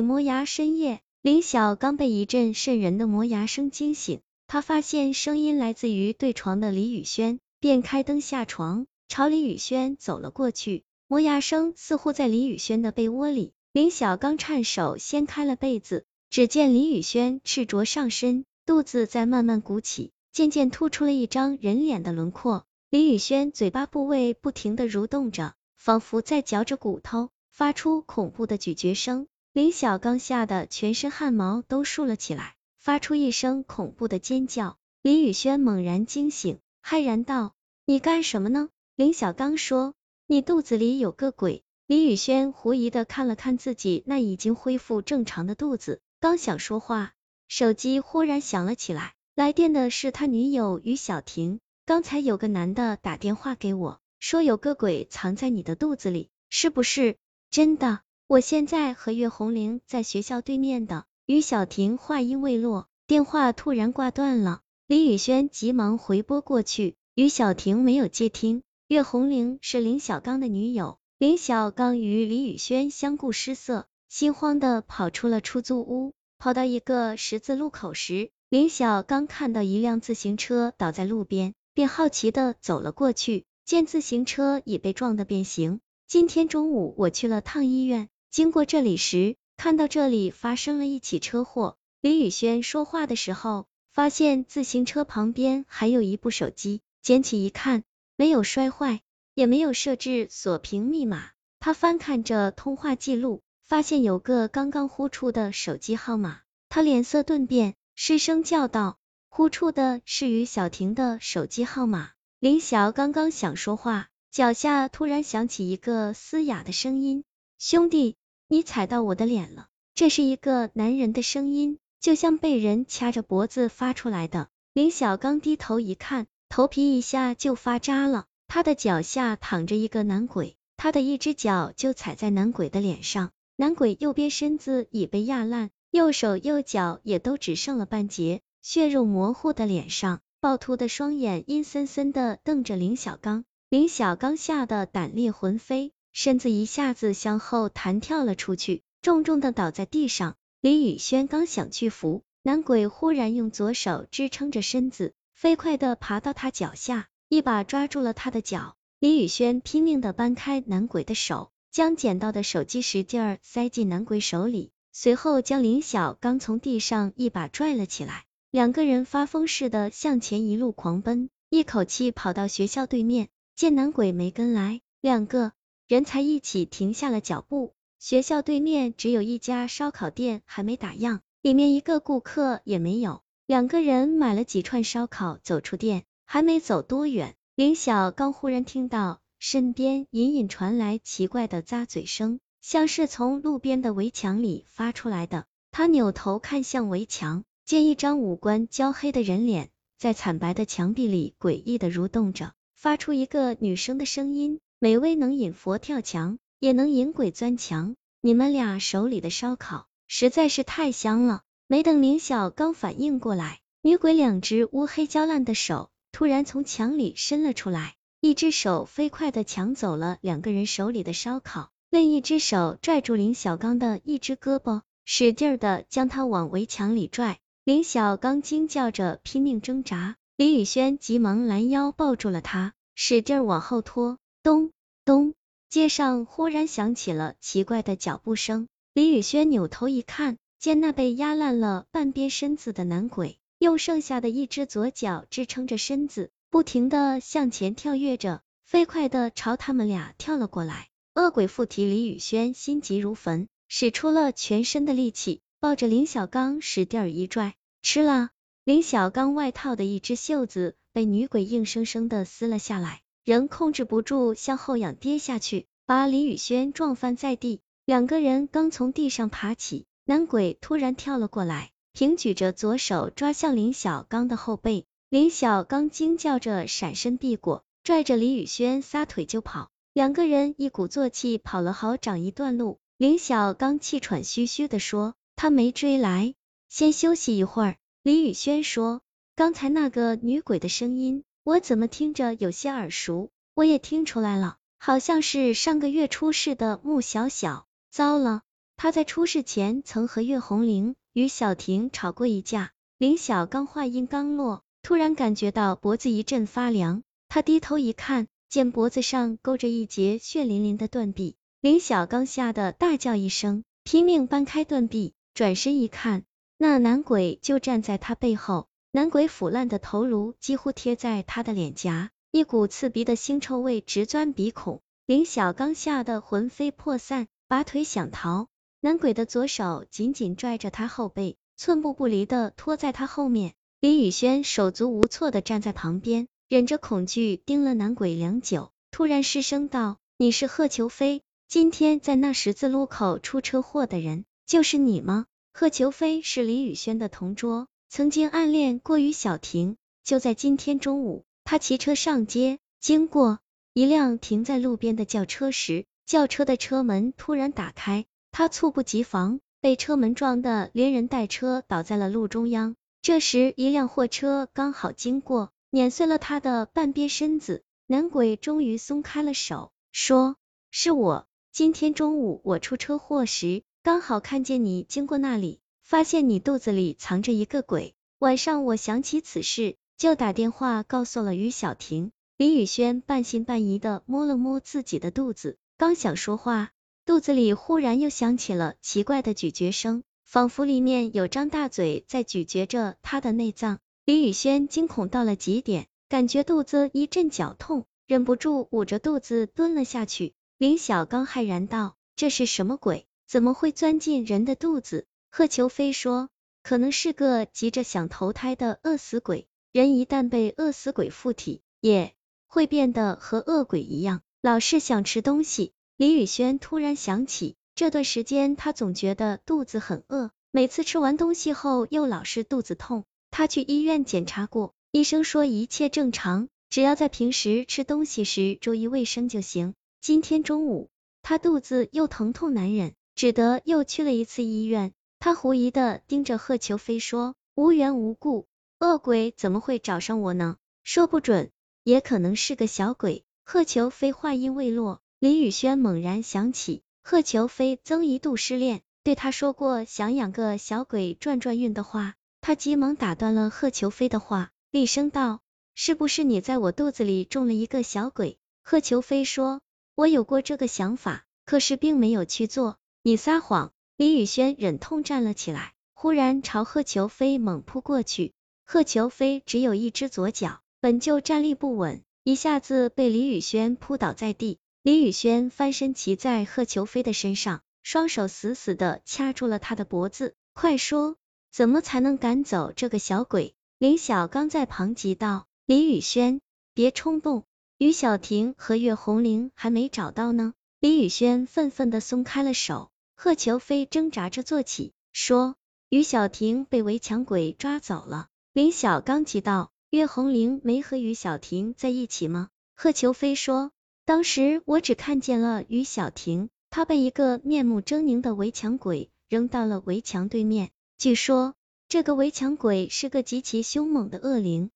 磨牙深夜，林晓刚被一阵渗人的磨牙声惊醒，他发现声音来自于对床的李宇轩，便开灯下床，朝李宇轩走了过去。磨牙声似乎在李宇轩的被窝里，林晓刚颤手掀开了被子，只见李宇轩赤着上身，肚子在慢慢鼓起，渐渐突出了一张人脸的轮廓。李宇轩嘴巴部位不停的蠕动着，仿佛在嚼着骨头，发出恐怖的咀嚼声。林小刚吓得全身汗毛都竖了起来，发出一声恐怖的尖叫。李宇轩猛然惊醒，骇然道：“你干什么呢？”林小刚说：“你肚子里有个鬼。”李宇轩狐疑的看了看自己那已经恢复正常的肚子，刚想说话，手机忽然响了起来，来电的是他女友于小婷。刚才有个男的打电话给我，说有个鬼藏在你的肚子里，是不是真的？我现在和岳红玲在学校对面的。于小婷话音未落，电话突然挂断了。李宇轩急忙回拨过去，于小婷没有接听。岳红玲是林小刚的女友，林小刚与李宇轩相顾失色，心慌的跑出了出租屋。跑到一个十字路口时，林小刚看到一辆自行车倒在路边，便好奇的走了过去，见自行车已被撞得变形。今天中午我去了趟医院。经过这里时，看到这里发生了一起车祸。李宇轩说话的时候，发现自行车旁边还有一部手机，捡起一看，没有摔坏，也没有设置锁屏密码。他翻看着通话记录，发现有个刚刚呼出的手机号码，他脸色顿变，失声叫道：“呼出的是于小婷的手机号码。”林晓刚刚想说话，脚下突然响起一个嘶哑的声音：“兄弟。”你踩到我的脸了，这是一个男人的声音，就像被人掐着脖子发出来的。林小刚低头一看，头皮一下就发扎了。他的脚下躺着一个男鬼，他的一只脚就踩在男鬼的脸上，男鬼右边身子已被压烂，右手右脚也都只剩了半截，血肉模糊的脸上，暴突的双眼阴森森的瞪着林小刚。林小刚吓得胆裂魂飞。身子一下子向后弹跳了出去，重重的倒在地上。李宇轩刚想去扶，男鬼忽然用左手支撑着身子，飞快的爬到他脚下，一把抓住了他的脚。李宇轩拼命的扳开男鬼的手，将捡到的手机使劲儿塞进男鬼手里，随后将林小刚从地上一把拽了起来。两个人发疯似的向前一路狂奔，一口气跑到学校对面，见男鬼没跟来，两个。人才一起停下了脚步。学校对面只有一家烧烤店还没打烊，里面一个顾客也没有。两个人买了几串烧烤，走出店，还没走多远，林晓刚忽然听到身边隐隐传来奇怪的咂嘴声，像是从路边的围墙里发出来的。他扭头看向围墙，见一张五官焦黑的人脸在惨白的墙壁里诡异的蠕动着，发出一个女生的声音。美味能引佛跳墙，也能引鬼钻墙。你们俩手里的烧烤实在是太香了。没等林晓刚反应过来，女鬼两只乌黑焦烂的手突然从墙里伸了出来，一只手飞快的抢走了两个人手里的烧烤，另一只手拽住林小刚的一只胳膊，使劲的将他往围墙里拽。林小刚惊叫着拼命挣扎，李宇轩急忙拦腰抱住了他，使劲往后拖。咚咚，街上忽然响起了奇怪的脚步声。李宇轩扭头一看，见那被压烂了半边身子的男鬼，用剩下的一只左脚支撑着身子，不停的向前跳跃着，飞快的朝他们俩跳了过来。恶鬼附体，李宇轩心急如焚，使出了全身的力气，抱着林小刚使劲一拽，吃了。林小刚外套的一只袖子被女鬼硬生生的撕了下来。人控制不住向后仰跌下去，把李宇轩撞翻在地。两个人刚从地上爬起，男鬼突然跳了过来，平举着左手抓向林小刚的后背。林小刚惊叫着闪身避过，拽着李宇轩撒腿就跑。两个人一鼓作气跑了好长一段路。林小刚气喘吁吁的说：“他没追来，先休息一会儿。”李宇轩说：“刚才那个女鬼的声音。”我怎么听着有些耳熟？我也听出来了，好像是上个月出事的穆小小。糟了，他在出事前曾和岳红玲、与小婷吵过一架。林小刚话音刚落，突然感觉到脖子一阵发凉，他低头一看，见脖子上勾着一截血淋淋的断臂。林小刚吓得大叫一声，拼命搬开断臂，转身一看，那男鬼就站在他背后。男鬼腐烂的头颅几乎贴在他的脸颊，一股刺鼻的腥臭味直钻鼻孔。林小刚吓得魂飞魄散，拔腿想逃。男鬼的左手紧紧拽着他后背，寸步不离的拖在他后面。李宇轩手足无措的站在旁边，忍着恐惧盯了男鬼良久，突然失声道：“你是贺秋飞，今天在那十字路口出车祸的人，就是你吗？”贺秋飞是李宇轩的同桌。曾经暗恋过于小婷，就在今天中午，他骑车上街，经过一辆停在路边的轿车时，轿车的车门突然打开，他猝不及防，被车门撞得连人带车倒在了路中央。这时，一辆货车刚好经过，碾碎了他的半边身子。男鬼终于松开了手，说：“是我，今天中午我出车祸时，刚好看见你经过那里。”发现你肚子里藏着一个鬼，晚上我想起此事，就打电话告诉了于小婷。李宇轩半信半疑的摸了摸自己的肚子，刚想说话，肚子里忽然又响起了奇怪的咀嚼声，仿佛里面有张大嘴在咀嚼着他的内脏。李宇轩惊恐到了极点，感觉肚子一阵绞痛，忍不住捂着肚子蹲了下去。林小刚骇然道：“这是什么鬼？怎么会钻进人的肚子？”贺秋飞说，可能是个急着想投胎的饿死鬼。人一旦被饿死鬼附体，也会变得和恶鬼一样，老是想吃东西。李宇轩突然想起，这段时间他总觉得肚子很饿，每次吃完东西后又老是肚子痛。他去医院检查过，医生说一切正常，只要在平时吃东西时注意卫生就行。今天中午，他肚子又疼痛难忍，只得又去了一次医院。他狐疑的盯着贺秋飞说：“无缘无故，恶鬼怎么会找上我呢？说不准，也可能是个小鬼。”贺秋飞话音未落，林宇轩猛然想起贺秋飞曾一度失恋，对他说过想养个小鬼转转运的话。他急忙打断了贺秋飞的话，厉声道：“是不是你在我肚子里种了一个小鬼？”贺秋飞说：“我有过这个想法，可是并没有去做。”你撒谎。李宇轩忍痛站了起来，忽然朝贺秋飞猛扑过去。贺秋飞只有一只左脚，本就站立不稳，一下子被李宇轩扑倒在地。李宇轩翻身骑在贺秋飞的身上，双手死死的掐住了他的脖子。快说，怎么才能赶走这个小鬼？林晓刚在旁急道：“李宇轩，别冲动，于小婷和岳红玲还没找到呢。”李宇轩愤愤的松开了手。贺秋飞挣扎着坐起，说：“于小婷被围墙鬼抓走了。”林小刚急道：“岳红玲没和于小婷在一起吗？”贺秋飞说：“当时我只看见了于小婷，她被一个面目狰狞的围墙鬼扔到了围墙对面。据说这个围墙鬼是个极其凶猛的恶灵，